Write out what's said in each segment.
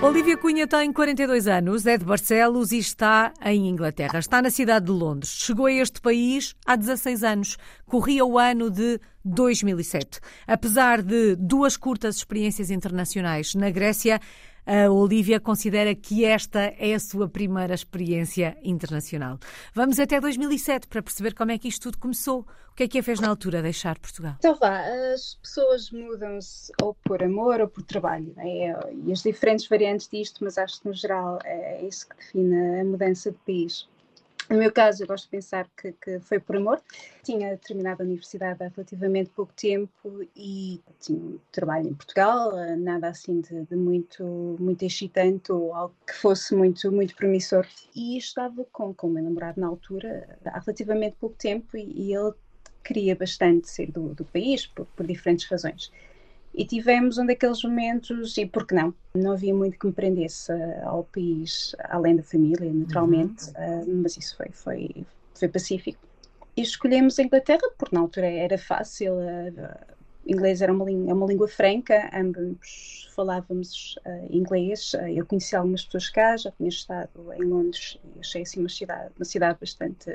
Olivia Cunha tem 42 anos, é de Barcelos e está em Inglaterra. Está na cidade de Londres. Chegou a este país há 16 anos. Corria o ano de 2007. Apesar de duas curtas experiências internacionais na Grécia, a Olivia considera que esta é a sua primeira experiência internacional. Vamos até 2007 para perceber como é que isto tudo começou. O que é que a fez na altura deixar Portugal? Então vá, as pessoas mudam-se ou por amor ou por trabalho. É? E as diferentes variantes disto, mas acho que no geral é isso que define a mudança de país. No meu caso, eu gosto de pensar que, que, foi por amor. Tinha terminado a universidade há relativamente pouco tempo e tinha trabalho em Portugal, nada assim de, de, muito, muito excitante ou algo que fosse muito, muito promissor. E estava com, com o meu namorado na altura há relativamente pouco tempo e, e ele queria bastante sair do, do país por, por diferentes razões. E tivemos um daqueles momentos, e por que não? Não havia muito que me prendesse ao país, além da família, naturalmente, uhum. uh, mas isso foi, foi, foi pacífico. E escolhemos a Inglaterra, porque na altura era fácil, uh, inglês era uma, língua, é uma língua franca, ambos falávamos uh, inglês. Uh, eu conheci algumas pessoas cá, já tinha estado em Londres e achei assim uma cidade, uma cidade bastante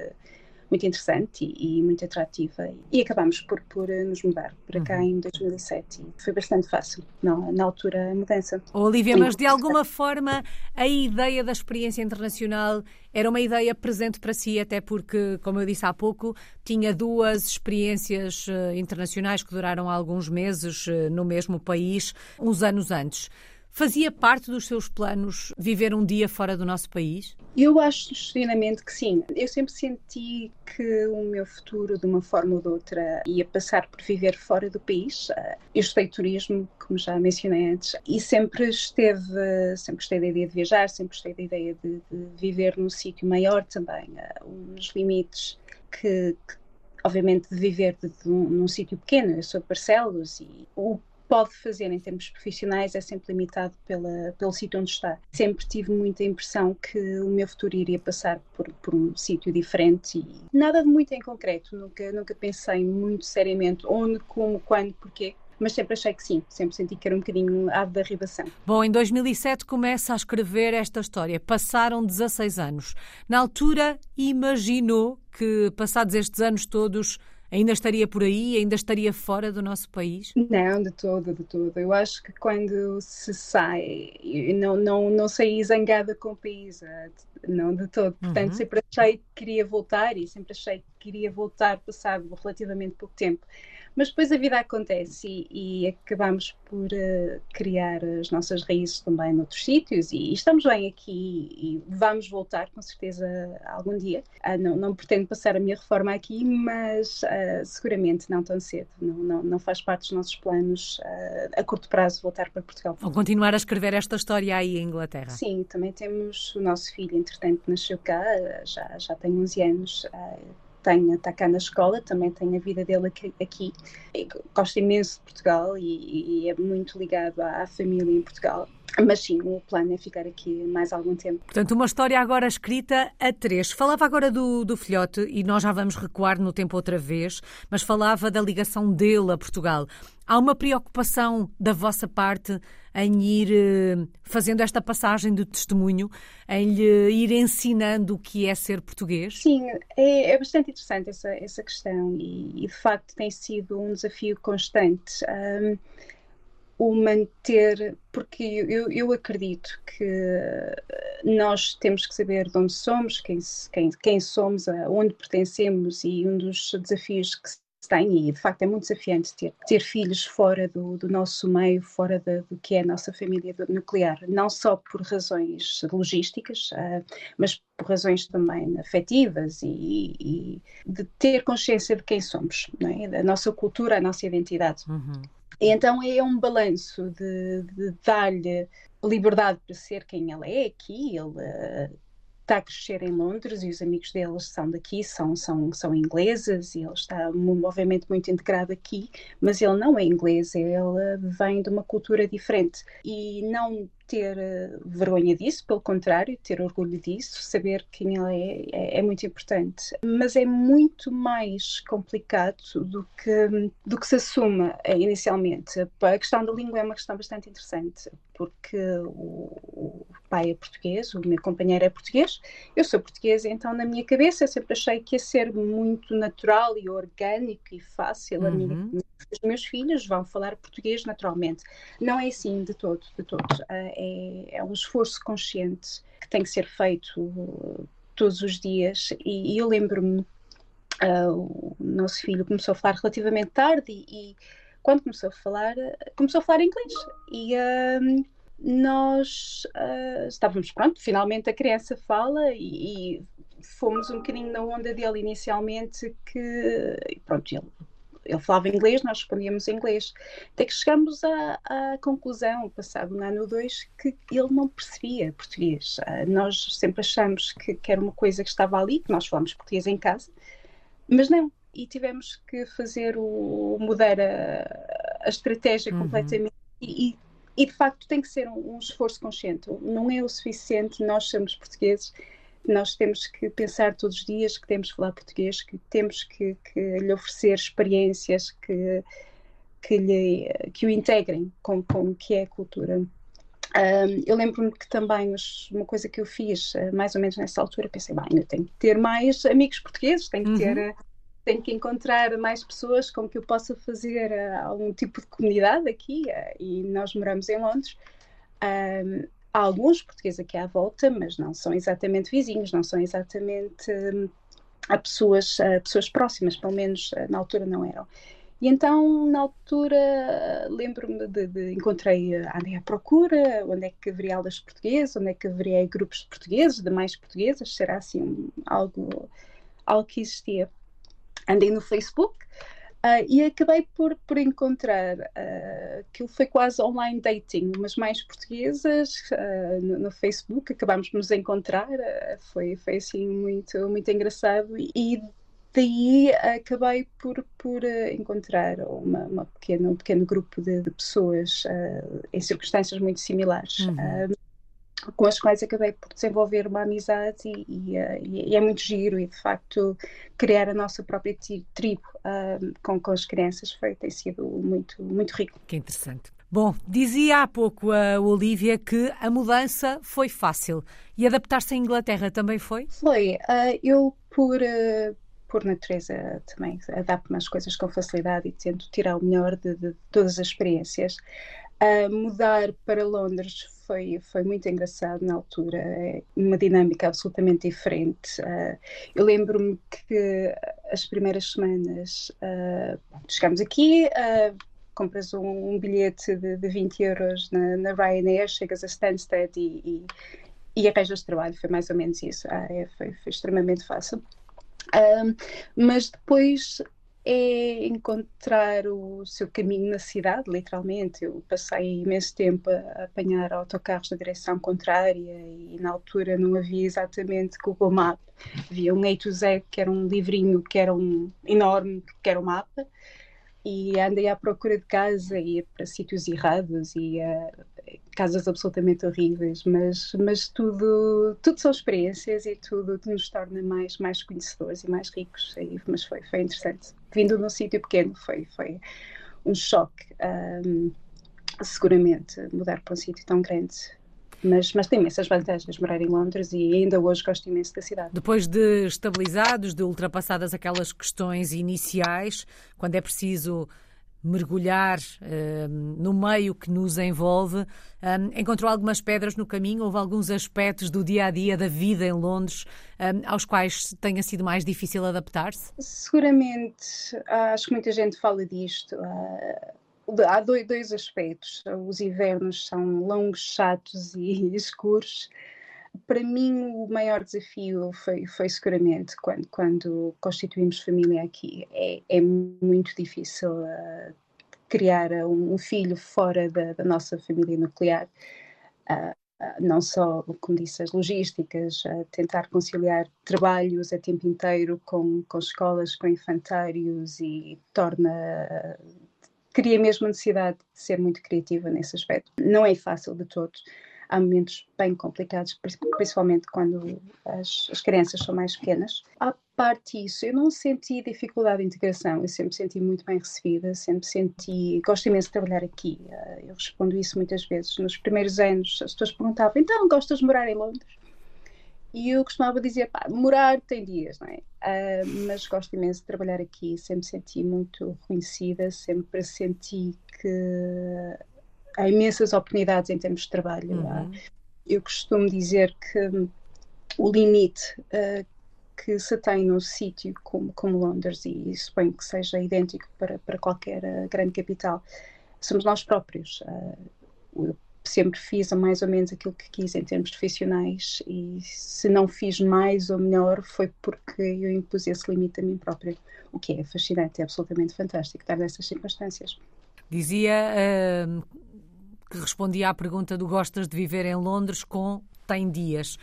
muito interessante e, e muito atrativa. E acabámos por, por eh, nos mudar para cá uhum. em 2007 e foi bastante fácil, não, na altura, a mudança. Olivia, mas de alguma forma a ideia da experiência internacional era uma ideia presente para si, até porque, como eu disse há pouco, tinha duas experiências eh, internacionais que duraram alguns meses eh, no mesmo país, uns anos antes. Fazia parte dos seus planos viver um dia fora do nosso país? Eu acho genuinamente que sim. Eu sempre senti que o meu futuro, de uma forma ou de outra, ia passar por viver fora do país. Eu estudei turismo, como já mencionei antes, e sempre esteve, sempre gostei da ideia de viajar, sempre gostei da ideia de, de viver num sítio maior também, uns limites que, que obviamente de viver de, de um, num sítio pequeno, eu sou de Barcelos e o pode fazer em termos profissionais é sempre limitado pela, pelo sítio onde está. Sempre tive muita impressão que o meu futuro iria passar por, por um sítio diferente e nada de muito em concreto. Nunca, nunca pensei muito seriamente onde, como, quando, porquê mas sempre achei que sim, sempre senti que era um bocadinho ave da arribação. Bom, em 2007 começa a escrever esta história. Passaram 16 anos. Na altura, imaginou que, passados estes anos todos, ainda estaria por aí, ainda estaria fora do nosso país? Não, de todo, de todo. Eu acho que quando se sai, não, não, não saí zangada com o país, eh, não de todo. Portanto, uhum. sempre achei que queria voltar e sempre achei que queria voltar passado relativamente pouco tempo. Mas depois a vida acontece e, e acabamos por uh, criar as nossas raízes também noutros sítios e, estamos bem aqui e vamos voltar com certeza algum dia. Uh, não, não pretendo passar a minha reforma aqui, mas uh, seguramente não tão cedo. Não, não, não, faz parte dos nossos planos a curto prazo voltar para Portugal. Vou continuar a escrever esta história aí em Inglaterra. Sim, também temos o nosso filho, entretanto, nasceu cá, já, já tem 11 anos tem, está cá na escola, também tem a vida dele aqui. Gosta imenso de Portugal e, e é muito ligado à, à, família em Portugal. Mas sim, o plano é ficar aqui mais algum tempo. Portanto, uma história agora escrita a três. Falava agora do, do filhote, e nós já vamos recuar no tempo outra vez, mas falava da ligação dele a Portugal. Há uma preocupação da vossa parte em ir eh, fazendo esta passagem de testemunho, em lhe ir ensinando o que é ser português? Sim, é, é bastante interessante essa, essa questão e, e, de facto tem sido um desafio constante. Um, o manter, porque eu, eu acredito que nós temos que saber de onde somos, quem, quem, quem somos, onde pertencemos e um dos desafios que tem, e de facto é muito desafiante ter, ter filhos fora do, do nosso meio, fora de, do que é a nossa família nuclear, não só por razões logísticas, uh, mas por razões também afetivas e, e, de ter consciência de quem somos, é? da nossa cultura, a nossa identidade. Uhum. Então é um balanço de, de dar-lhe liberdade para ser quem ela é aqui, ele uh, está a crescer em Londres e os amigos deles são daqui, são, são, são ingleses e ele está obviamente muito integrado aqui, mas ele não é inglês, ele vem de uma cultura diferente e não ter eh, vergonha disso, pelo contrário, ter orgulho disso, saber quem ele é, é, é, muito importante. Mas é muito mais complicado do que, do que se assume eh, inicialmente. A questão da língua é uma questão bastante interessante, porque o pai é português, o meu companheiro é português, eu sou portuguesa, então na minha cabeça eu sempre achei que ia ser muito natural e orgânico e fácil. Uhum. Minha, os meus filhos vão falar português naturalmente. Não é assim de todo, de todo. Uh, é, é um esforço consciente que tem que ser feito uh, todos os dias. E, e eu lembro-me, uh, o nosso filho começou a falar relativamente tarde e, e quando começou a falar, começou a falar inglês. E uh, nós uh, estávamos, pronto, finalmente a criança fala e, e, fomos um bocadinho na onda dele inicialmente que, pronto, ele ele falava inglês, nós respondíamos em inglês. Até que chegamos à, à conclusão, passado um ano ou dois, que ele não percebia português. Uh, nós sempre achamos que, que, era uma coisa que estava ali, que nós falamos português em casa, mas não. E tivemos que fazer o mudar a, a estratégia uhum. completamente. E, e, de facto tem que ser um, um esforço consciente. Não é o suficiente nós sermos portugueses nós temos que pensar todos os dias que temos que falar português, que temos que, que lhe oferecer experiências que, que, lhe, que o integrem com, com o que é a cultura. Um, eu lembro-me que também uma coisa que eu fiz, uh, mais ou menos nessa altura, pensei, bem, eu tenho que ter mais amigos portugueses, tenho que uhum. ter. Uh, tenho que encontrar mais pessoas com que eu possa fazer uh, algum tipo de comunidade aqui, e nós moramos em Londres. Um, há alguns portugueses aqui à volta, mas não são exatamente vizinhos, não são exatamente hum, a pessoas, a pessoas próximas, pelo menos eh, na altura não eram. E então, na altura, lembro-me de, de, encontrei, andei à procura, onde é que haveria aulas de português, onde é que haveria grupos de portugueses, de mais portuguesas, será assim algo, algo que existia. Andei no Facebook, Uh, e acabei por, por encontrar uh, que foi quase online dating, mas mais portuguesas uh, no, no, Facebook, acabámos de nos encontrar, foi, foi assim muito, muito engraçado e daí acabei por, por encontrar uma, uma pequena, um pequeno grupo de, de pessoas em circunstâncias muito similares. Uhum com as quais acabei por desenvolver uma amizade e, e, eh, e, é muito giro e de facto criar a nossa própria tribo uh, com, com as crianças foi, tem sido muito, muito rico. Que interessante. Bom, dizia há pouco a Olivia que a mudança foi fácil e adaptar-se à Inglaterra também foi? Foi. Uh, eu, por, uh, por natureza, também adapto-me às coisas com facilidade e tento tirar o melhor de, de todas as experiências. Uh, mudar para Londres foi, foi muito engraçado na altura, é uma dinâmica absolutamente diferente. Uh, eu lembro-me que as primeiras semanas uh, chegámos aqui, uh, compras um, um bilhete de, de 20 euros na, na, Ryanair, chegas a Stansted e, e, e arranjas trabalho, foi mais ou menos isso. É, foi, foi, extremamente fácil. mas depois é encontrar o seu caminho na cidade, literalmente. Eu passei imenso tempo a apanhar autocarros na direção contrária e na altura não havia exatamente Google Map. Havia um A to Z, que era um livrinho que era um enorme, que era um mapa, e andei à procura de casa, ia para sítios errados, ia casas absolutamente horríveis, mas, mas tudo, tudo são experiências e tudo, nos torna mais, mais conhecedores e mais ricos. Mas foi, foi interessante. Vindo num sítio pequeno, foi, foi um choque, um, seguramente, mudar para um sítio tão grande. Mas, mas tem imensas vantagens morar em Londres e ainda hoje gosto imenso da cidade. Depois de estabilizados, de ultrapassadas aquelas questões iniciais, quando é preciso mergulhar uh, no meio que nos envolve. Um, encontrou algumas pedras no caminho, houve alguns aspectos do dia a dia da vida em Londres um, aos quais tenha sido mais difícil adaptar-se? Seguramente, acho que muita gente fala disto. Uh, há dois aspectos. Os invernos são longos, chatos e escuros para mim o maior desafio foi, foi seguramente quando, quando constituímos família aqui. É, é muito difícil uh, criar um filho fora da, da, nossa família nuclear. Uh, não só, como disse, as logísticas, tentar conciliar trabalhos a tempo inteiro com, com escolas, com infantários e torna. cria mesmo a necessidade de ser muito criativa nesse aspecto. Não é fácil de todos. Há momentos bem complicados, principalmente quando as, as crianças são mais pequenas. Há parte disso, eu não senti dificuldade de integração, eu sempre senti muito bem recebida, sempre senti, gosto imenso de trabalhar aqui, eh, eu respondo isso muitas vezes. Nos primeiros anos as pessoas perguntavam, então gostas de morar em Londres? E eu costumava dizer, pá, morar tem dias, não é? Uh, mas gosto imenso de trabalhar aqui, sempre senti muito reconhecida, sempre senti que há imensas oportunidades em termos de trabalho. Uhum. Eu costumo dizer que o limite uh, que se tem num sítio como, como Londres, e suponho que seja idêntico para, para qualquer uh, grande capital, somos nós próprios. Uh, eu sempre fiz mais ou menos aquilo que quis em termos profissionais e se não fiz mais ou melhor foi porque eu impus esse limite a mim própria, o que é fascinante, é absolutamente fantástico estar nessas circunstâncias. Dizia uh, que respondia à pergunta do gostas de viver em Londres com tem dias.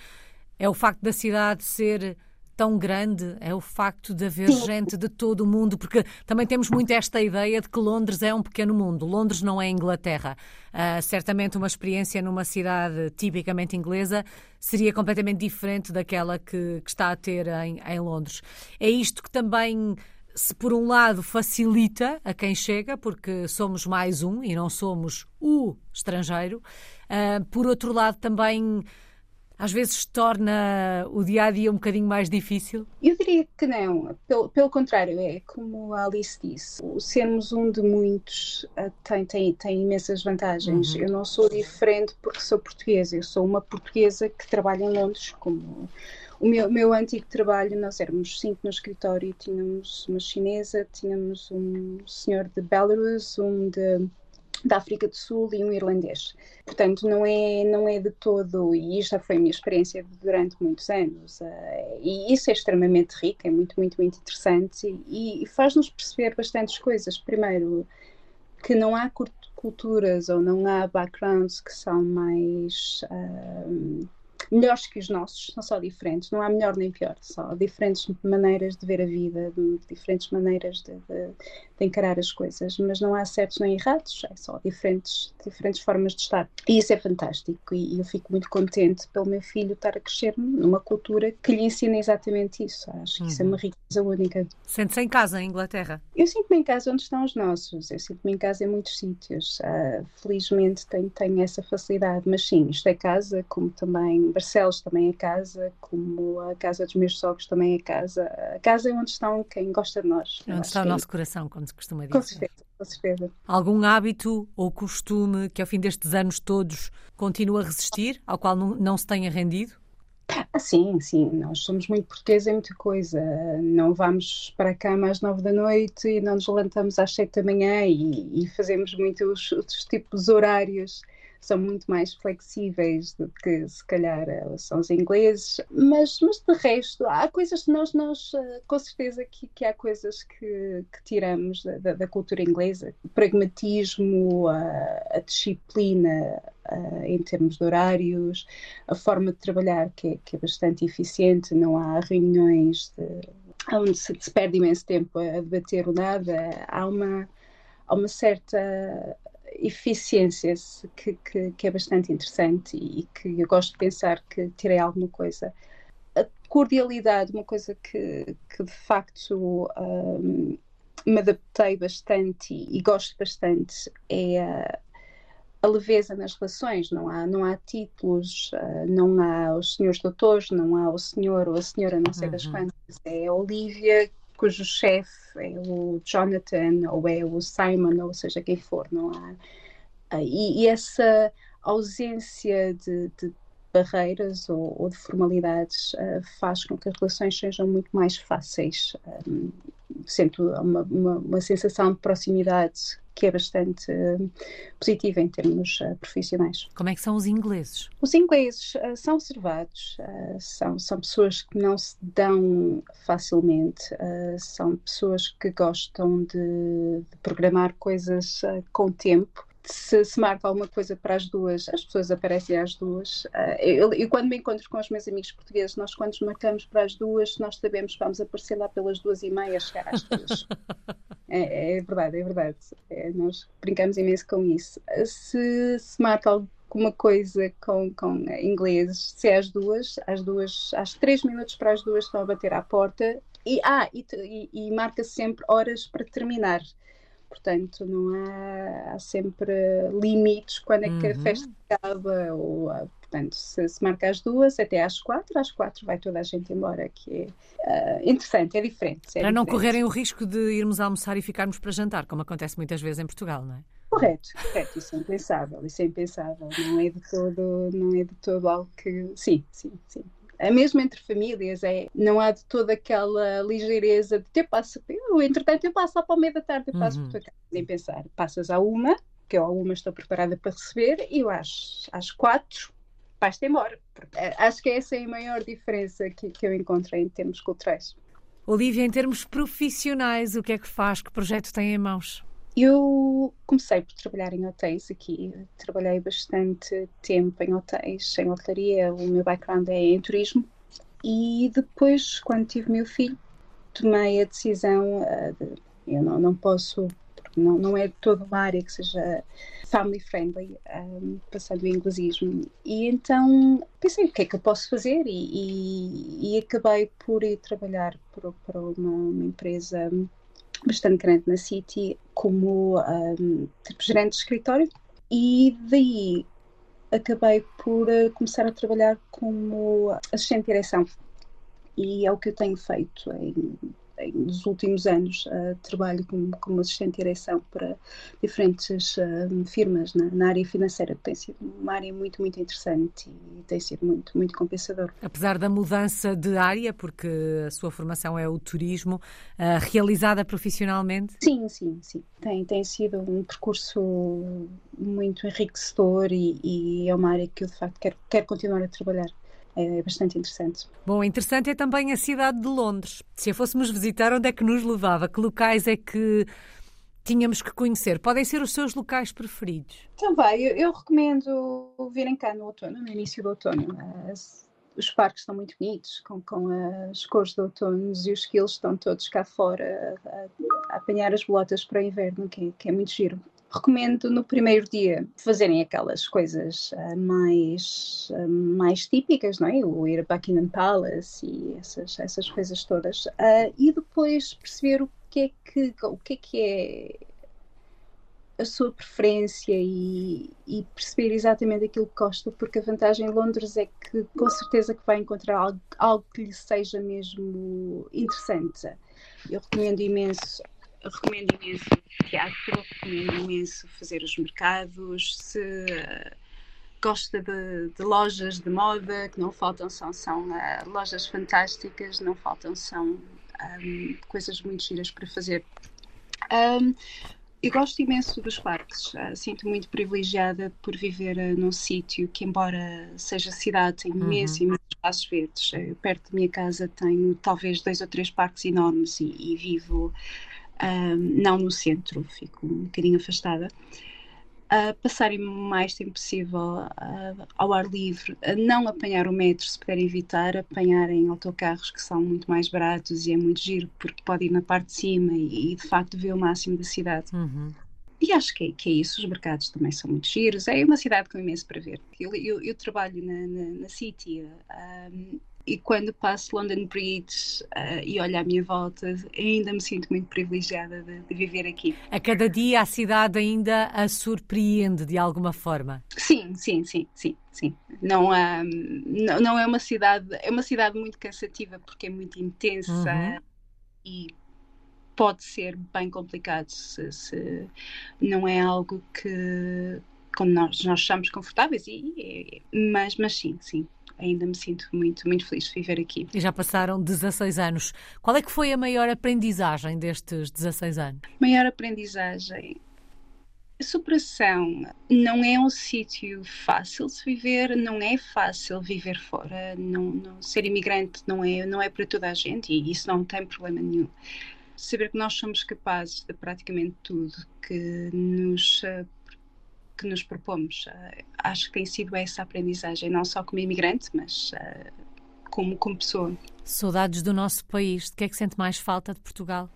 É o facto da cidade ser tão grande é o facto de haver Sim. gente de todo o mundo, porque também temos muito esta ideia de que Londres é um pequeno mundo. Londres não é Inglaterra. Uh, certamente uma experiência numa cidade tipicamente inglesa seria completamente diferente daquela que, que está a ter em, em Londres. É isto que também se por um lado facilita a quem chega, porque somos mais um e não somos o estrangeiro, uh, por outro lado também às vezes torna o dia a dia um bocadinho mais difícil? Eu diria que não, pelo, pelo contrário, é como a Alice disse: o sermos um de muitos uh, tem, tem, tem imensas vantagens. Uhum. Eu não sou diferente porque sou portuguesa, eu sou uma portuguesa que trabalha em Londres como o meu, meu antigo trabalho, nós éramos cinco no escritório, tínhamos uma chinesa, tínhamos um senhor de Belarus, um de da África do Sul e um irlandês. Portanto, não é, não é de todo, e já foi a minha experiência durante muitos anos, uh, e isso é extremamente rico, é muito, muito, muito interessante e, e faz-nos perceber bastantes coisas. Primeiro, que não há culturas ou não há backgrounds que são mais. Uh, melhores que os nossos, são só diferentes, não há melhor nem pior, só diferentes maneiras de ver a vida, diferentes maneiras de, de, de encarar as coisas, mas não há certos nem errados, é só diferentes, diferentes formas de estar. E isso é fantástico e, eu fico muito contente pelo meu filho estar a crescer numa cultura que lhe ensina exatamente isso. Acho que uhum. isso é uma uhum. riqueza única. Sente-se em casa em Inglaterra? Eu sinto-me em casa onde estão os nossos, eu sinto-me em casa em muitos sítios. Uh, felizmente tenho, tenho essa facilidade, mas sim, isto é casa, como também Barcelos também é casa, como a casa dos meus sogros também é casa. A casa é onde estão quem gosta de nós. É onde está o nosso coração, como se costuma dizer. Com certeza, com certeza. Algum hábito ou costume que ao fim destes anos todos continua a resistir, ao qual não, não se tenha rendido? Ah, sim, sim, nós somos muito portugueses em muita coisa. Não vamos para a cama às nove da noite e não nos levantamos às sete da manhã e, e fazemos muitos outros tipos de horários são muito mais flexíveis do que se calhar são os ingleses, mas, mas de resto há coisas que nós, nós eh, com certeza que, que há coisas que, que tiramos da, da, cultura inglesa, o pragmatismo, a, a disciplina a, em termos de horários, a forma de trabalhar que é, que é bastante eficiente, não há reuniões de, onde se, se perde imenso tempo a debater o nada, há uma, há uma certa eficiência que, que, que, é bastante interessante e que eu gosto de pensar que tirei alguma coisa. A cordialidade, uma coisa que, que de facto um, me adaptei bastante e, e gosto bastante é a, a, leveza nas relações. Não há, não há títulos, uh, não há os senhores doutores, não há o senhor ou a senhora, não sei uhum. das quantas. É a Olivia cujo chefe é o Jonathan ou é o Simon, ou seja, quem for, não há. Ah, e, e essa ausência de, de barreiras ou, ou, de formalidades uh, faz com que as relações sejam muito mais fáceis, um, sendo uma, uma, uma, sensação de proximidade que é bastante uh, positiva em termos uh, profissionais. Como é que são os ingleses? Os ingleses uh, são observados, são, são pessoas que não se dão facilmente, são pessoas que gostam de, de programar coisas com tempo se, se, marca alguma coisa para as duas, as pessoas aparecem às duas. Eu, eu, quando me encontro com os meus amigos portugueses, nós quando nos marcamos para as duas, nós sabemos que vamos aparecer lá pelas duas e meia, chegar às duas. é, é, verdade, é verdade. É, nós brincamos imenso com isso. Se, se marca alguma coisa com, com ingleses, se é às duas, às duas, às três minutos para as duas estão a bater à porta e, ah, e, e, e marca -se sempre horas para terminar. Portanto, não há, há sempre limites quando é que uhum. a festa acaba. Ou, ah, portanto, se, se marca às duas, até às quatro, às quatro vai toda a gente embora, que é uh, interessante, é diferente. É para não correrem o risco de irmos almoçar e ficarmos para jantar, como acontece muitas vezes em Portugal, não é? Correto, correto, isso é impensável, isso é impensável, não é de todo, não é de todo algo que. Sim, sim, sim é mesmo entre famílias, é, não há de toda aquela ligeireza de ter passo, eu, entretanto eu passo lá para o meio da tarde, eu passo uhum. por tua casa, nem pensar, passas a uma, que eu a uma estou preparada para receber, e eu às, às quatro vais-te embora. Eh, acho que essa é a maior diferença que, que eu encontro em termos culturais. Olivia, em termos profissionais, o que é que faz? Que projeto tem em mãos? Eu comecei por trabalhar em hotéis aqui. Trabalhei bastante tempo em hotéis, em hotelaria. O meu background é em turismo. E depois, quando tive meu filho, tomei a decisão uh, de eu não, não posso, não, não é toda uma área que seja family friendly, um, ah, passando o inglesismo. E então pensei o que é que eu posso fazer e, e, e acabei por ir trabalhar para, para uma, uma empresa bastante grande na City como um, tipo, gerente de escritório. E daí acabei por uh, começar a trabalhar como assistente de direção. E é o que eu tenho feito em nos últimos anos uh, trabalho como, como assistente de direção para diferentes uh, firmas na, na, área financeira, que tem sido uma área muito, muito interessante e tem sido muito, muito compensador. Apesar da mudança de área, porque a sua formação é o turismo, uh, realizada profissionalmente? Sim, sim, sim. Tem, tem sido um percurso muito enriquecedor e, e é uma área que eu de facto quero, quero continuar a trabalhar é bastante interessante. Bom, interessante é também a cidade de Londres. Se a fôssemos visitar, onde é que nos levava? Que locais é que tínhamos que conhecer? Podem ser os seus locais preferidos? Também, eu, eu recomendo virem cá no outono, no início do outono. As, os parques estão muito bonitos, com, com as cores de outono e os quilos estão todos cá fora a, a, a apanhar as bolotas para o inverno, que, que é muito giro recomendo no primeiro dia fazerem aquelas coisas uh, mais, uh, mais típicas, não é? O ir a Buckingham Palace e essas, essas coisas todas. Uh, e depois perceber o que é que, o que, é, que é a sua preferência e, e, perceber exatamente aquilo que gosta, porque a vantagem em Londres é que com certeza que vai encontrar algo, algo que lhe seja mesmo interessante. Eu recomendo imenso recomendo imenso teatro, recomendo imenso fazer os mercados. Se gosta de, de, lojas de moda, que não faltam, são, são uh, lojas fantásticas, não faltam, são um, coisas muito giras para fazer. Um, eu gosto imenso dos parques, uh, sinto muito privilegiada por viver uh, num sítio que, embora seja cidade, tem uhum. imensos, imensos espaços verdes. Uh, perto da minha casa tenho talvez dois ou três parques enormes e, e vivo não no centro, fico um bocadinho afastada. Uh, passarem o mais tempo possível uh, ao ar livre, uh, não apanhar o metro se puderem evitar, apanharem autocarros que são muito mais baratos e é muito giro porque pode ir na parte de cima e, e de facto ver o máximo da cidade. Uhum. E acho que é, que é, isso, os mercados também são muito giros, é uma cidade com imenso para ver. Eu, eu, eu trabalho na, na, na City um, e quando passo London Bridge uh, e olho à minha volta, ainda me sinto muito privilegiada de, de, viver aqui. A cada dia a cidade ainda a surpreende de alguma forma? Sim, sim, sim, sim, sim. Não, há, não, não é uma cidade, é uma cidade muito cansativa porque é muito intensa uhum. e pode ser bem complicado se, se não é algo que quando nós, nós estamos confortáveis, e, e, mas, mas sim, sim, ainda me sinto muito, muito feliz de viver aqui. E já passaram 16 anos. Qual é que foi a maior aprendizagem destes 16 anos? Maior aprendizagem. A superação não é um sítio fácil de viver, não é fácil viver fora. Não, não, ser imigrante não é, não é para toda a gente e isso não tem problema nenhum. Saber que nós somos capazes de praticamente tudo, que nos que nos propomos. acho que tem sido essa aprendizagem, não só como imigrante, mas como, como pessoa. Saudades do nosso país. De que é que sente mais falta de Portugal?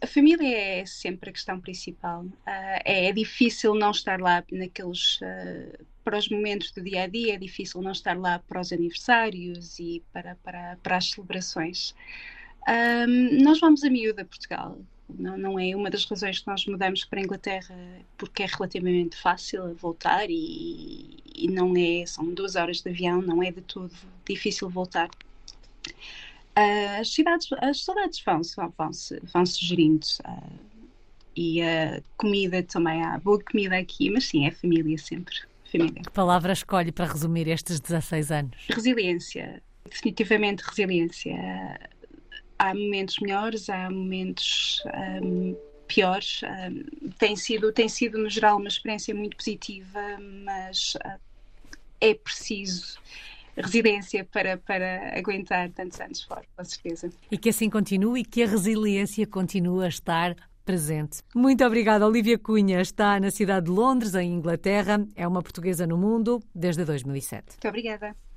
A família é sempre a questão principal. Uh, é, é, difícil não estar lá naqueles uh, para os momentos do dia a dia, é difícil não estar lá para os aniversários e para, para, para as celebrações. Um, nós vamos a miúdo a Portugal. Não, não, é uma das razões que nós mudamos para a Inglaterra, porque é relativamente fácil voltar e, e não é, são duas horas de avião, não é de todo difícil voltar. Uh, as cidades, as saudades vão-se vão, vão, vão sugerindo. Uh, e a comida também, há boa comida aqui, mas sim, é família sempre. Família. Que palavra escolhe para resumir estes 16 anos? Resiliência, definitivamente resiliência. Há momentos melhores, há momentos um, piores. Um, tem, sido, tem sido, no geral, uma experiência muito positiva, mas uh, é preciso resiliência para, para aguentar tantos anos fora, com certeza. E que assim continue e que a resiliência continue a estar presente. Muito obrigada, Olivia Cunha. Está na cidade de Londres, em Inglaterra. É uma portuguesa no mundo desde 2007. Muito obrigada.